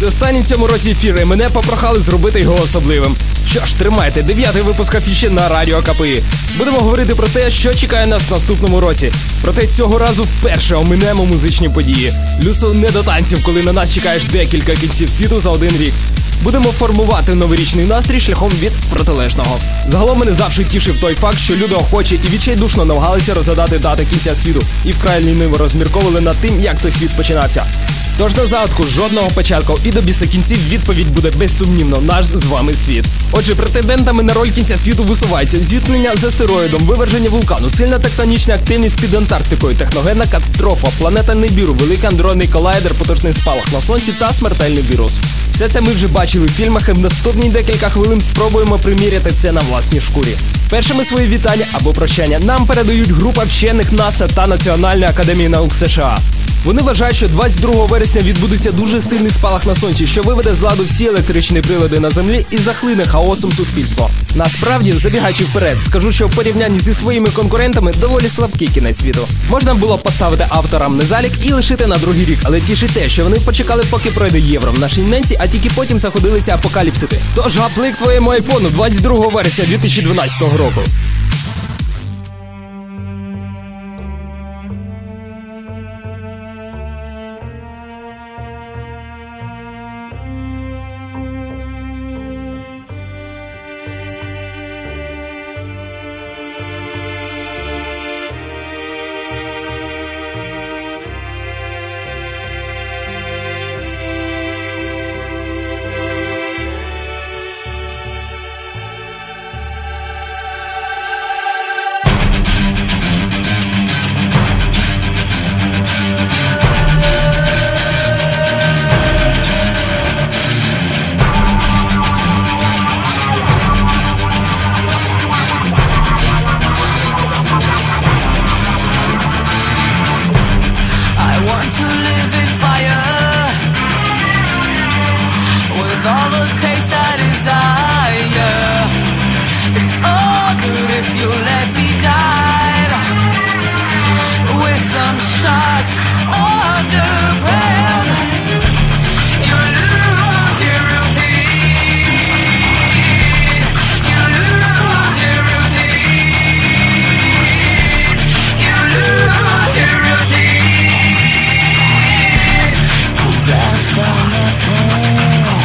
Це останній в цьому році ефір, і мене попрохали зробити його особливим. Що ж, тримайте, дев'ятий випуск афіші на радіо КПІ. Будемо говорити про те, що чекає нас в наступному році. Проте цього разу вперше оминемо музичні події. Люсо не до танців, коли на нас чекаєш декілька кінців світу за один рік. Будемо формувати новорічний настрій шляхом від протилежного. Загалом мене завжди тішив той факт, що люди охочі і відчайдушно намагалися розгадати дати кінця світу і вкрай ліниво розмірковували над тим, як той світ починався. Тож на загадку жодного початку і до біса кінців відповідь буде безсумнівно наш з вами світ. Отже, претендентами на роль кінця світу висуваються зіткнення з астероїдом, виверження вулкану, сильна тектонічна активність під Антарктикою, техногенна катастрофа, планета Небіру, великий андронний колайдер, потужний спалах на сонці та смертельний вірус. Все це ми вже бачили в фільмах і в наступні декілька хвилин спробуємо приміряти це на власній шкурі. Першими свої вітання або прощання нам передають група вчених НАСА та Національної академії наук США. Вони вважають, що 22 вересня відбудеться дуже сильний спалах на сонці, що виведе з ладу всі електричні прилади на землі і захлине хаосом суспільство. Насправді, забігаючи вперед, скажу, що в порівнянні зі своїми конкурентами доволі слабкий кінець світу. Можна було поставити авторам незалік і лишити на другий рік, але тішить те, що вони почекали, поки пройде євро в нашій ненці, а тільки потім заходилися апокаліпсити. Тож гаплик твоєму айфону 22 вересня 2012 року. too late. time I can.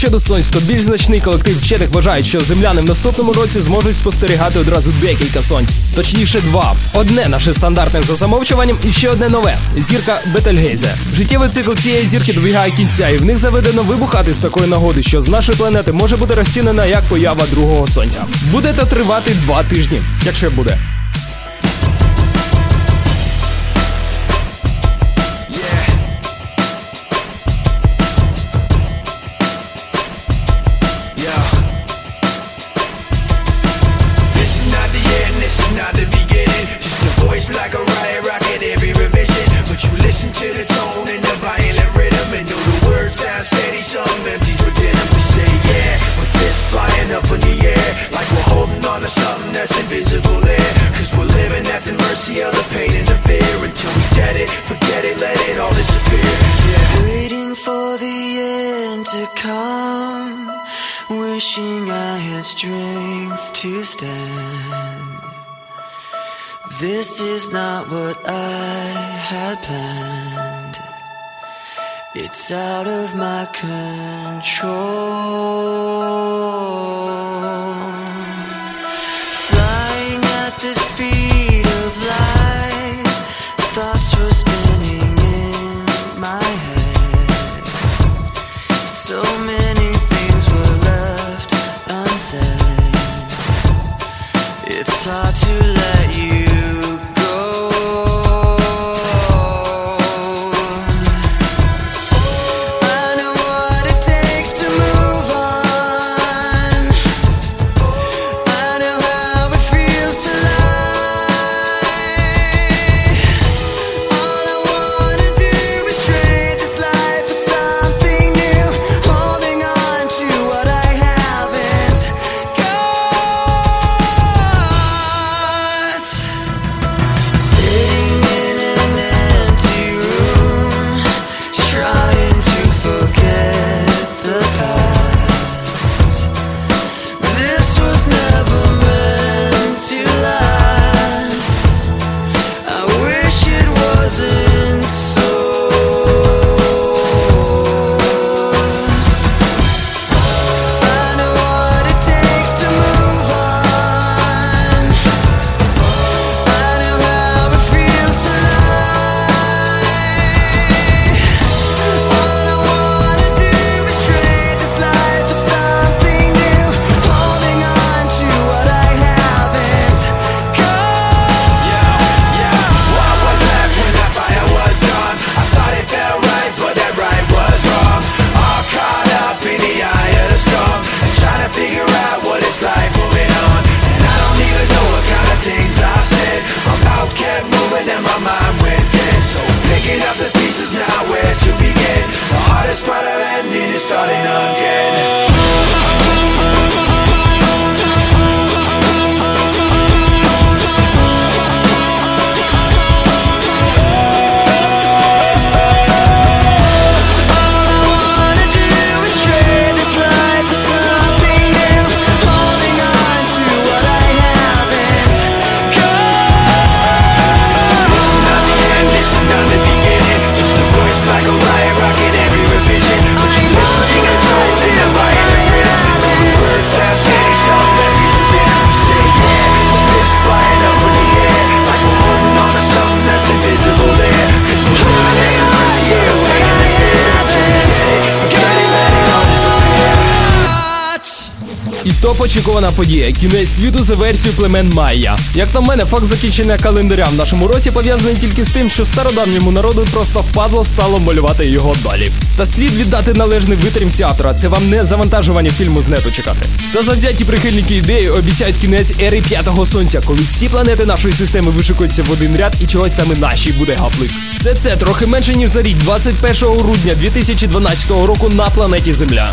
Щодо сонць, то більш значний колектив вчених вважають, що земляни в наступному році зможуть спостерігати одразу декілька сонць, точніше, два. Одне наше стандартне за замовчуванням, і ще одне нове зірка Бетельгейзе. Життєвий цикл цієї зірки добігає кінця, і в них заведено вибухати з такої нагоди, що з нашої планети може бути розцінена як поява другого сонця. Буде це тривати два тижні, якщо буде. onto something that's invisible there Cause we're living at the mercy of the pain and the fear. Until we get it, forget it, let it all disappear. Yeah. Waiting for the end to come. Wishing I had strength to stand. This is not what I had planned. It's out of my control. Довгоочікувана подія. Кінець світу за версією племен Майя. Як на мене, факт закінчення календаря в нашому році пов'язаний тільки з тим, що стародавньому народу просто впадло стало малювати його далі. Та слід віддати належний витримці автора. Це вам не завантажування фільму з нету чекати. Та завзяті прихильники ідеї обіцяють кінець ери п'ятого сонця, коли всі планети нашої системи вишикуються в один ряд і чогось саме нашій буде гаплик. Все це трохи менше ніж за рік, 21 грудня 2012 року на планеті Земля.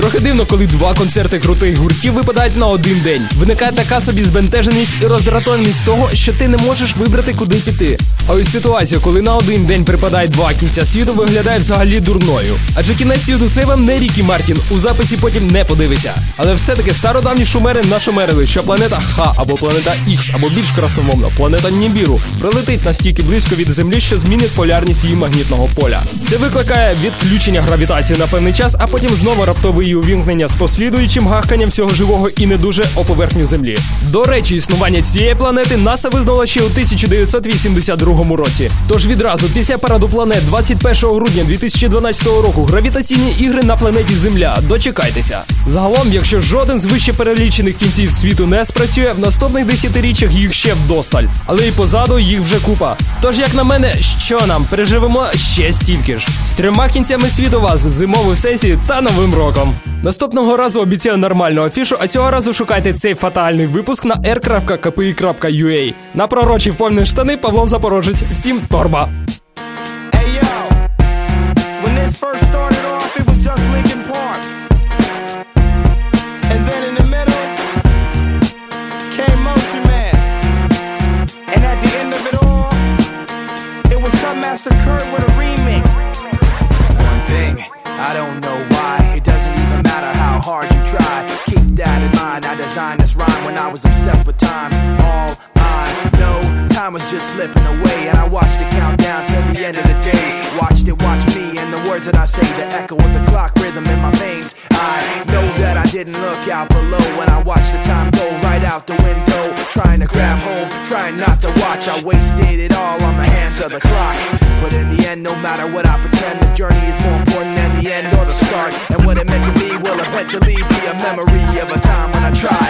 Трохи дивно, коли два концерти крутих гуртів випадають на один день. Виникає така собі збентеженість і роздратованість того, що ти не можеш вибрати, куди піти. А ось ситуація, коли на один день припадає два кінця світу, виглядає взагалі дурною. Адже кінець світу це вам не Рікі Мартін. У записі потім не подивися. Але все-таки стародавні шумери нашумерили, що планета Х або планета Х, або більш красномовно, планета Нібіру прилетить настільки близько від Землі, що змінить полярність її магнітного поля. Це викликає відключення гравітації на певний час, а потім знову раптове її увімкнення з послідуючим гахканням всього живого і не дуже о поверхню Землі. До речі, існування цієї планети НАСА визнала ще у 1982 році. Тож відразу після параду планет 21 грудня 2012 року гравітаційні ігри на планеті Земля. Дочекайтеся. Загалом, якщо жоден з вище перелічених кінців світу не спрацює, в наступних десятиріччях їх ще вдосталь, але і позаду їх вже купа. Тож, як на мене, що нам переживемо ще стільки ж з трьома кінцями світу вас зимову сесію та новим роком. Наступного разу обіцяю нормальну афішу, а цього разу шукайте цей фатальний випуск на r.kpi.ua. На пророчі повні штани Павло Запорожець. Всім торба! I say, the echo of the clock rhythm in my veins. I know that I didn't look out below when I watched the time go right out the window. Trying to grab hold, trying not to watch. I wasted it all on the hands of the clock. But in the end, no matter what I pretend, the journey is more important than the end or the start. And what it meant to me will eventually be a memory of a time when I tried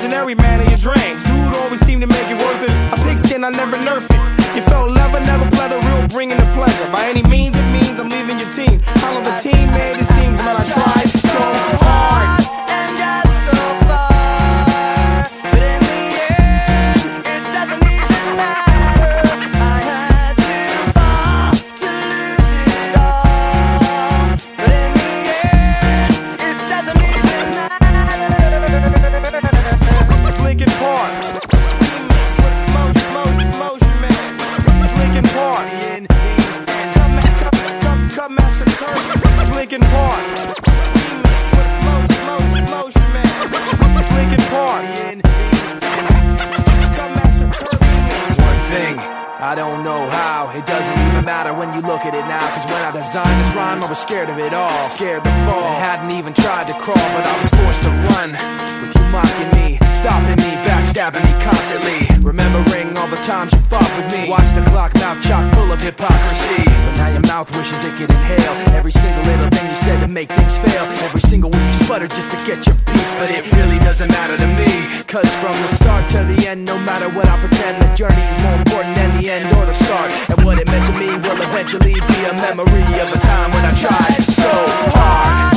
imaginary man in your dreams. Dude always seemed to make it worth it. A pigskin, I never nerf it. You felt leather, never pleather, real bringing the pleasure. By any means, it means I'm leaving your team. Hollow the team made Scared to fall. And hadn't even tried to crawl, but I was forced to run. With you mocking me, stopping me, backstabbing me constantly. Remembering all the times you fought with me. Watch the clock mouth chock full of hypocrisy. But now your mouth wishes it could inhale every single little thing you said to make things fail. Every single word you sputtered just to get your piece. But it really doesn't matter to me. Cause from the start to the end, no matter what I pretend, the journey is more important than the end or the start. And what it meant to me will eventually be a memory of a time when I tried so hard.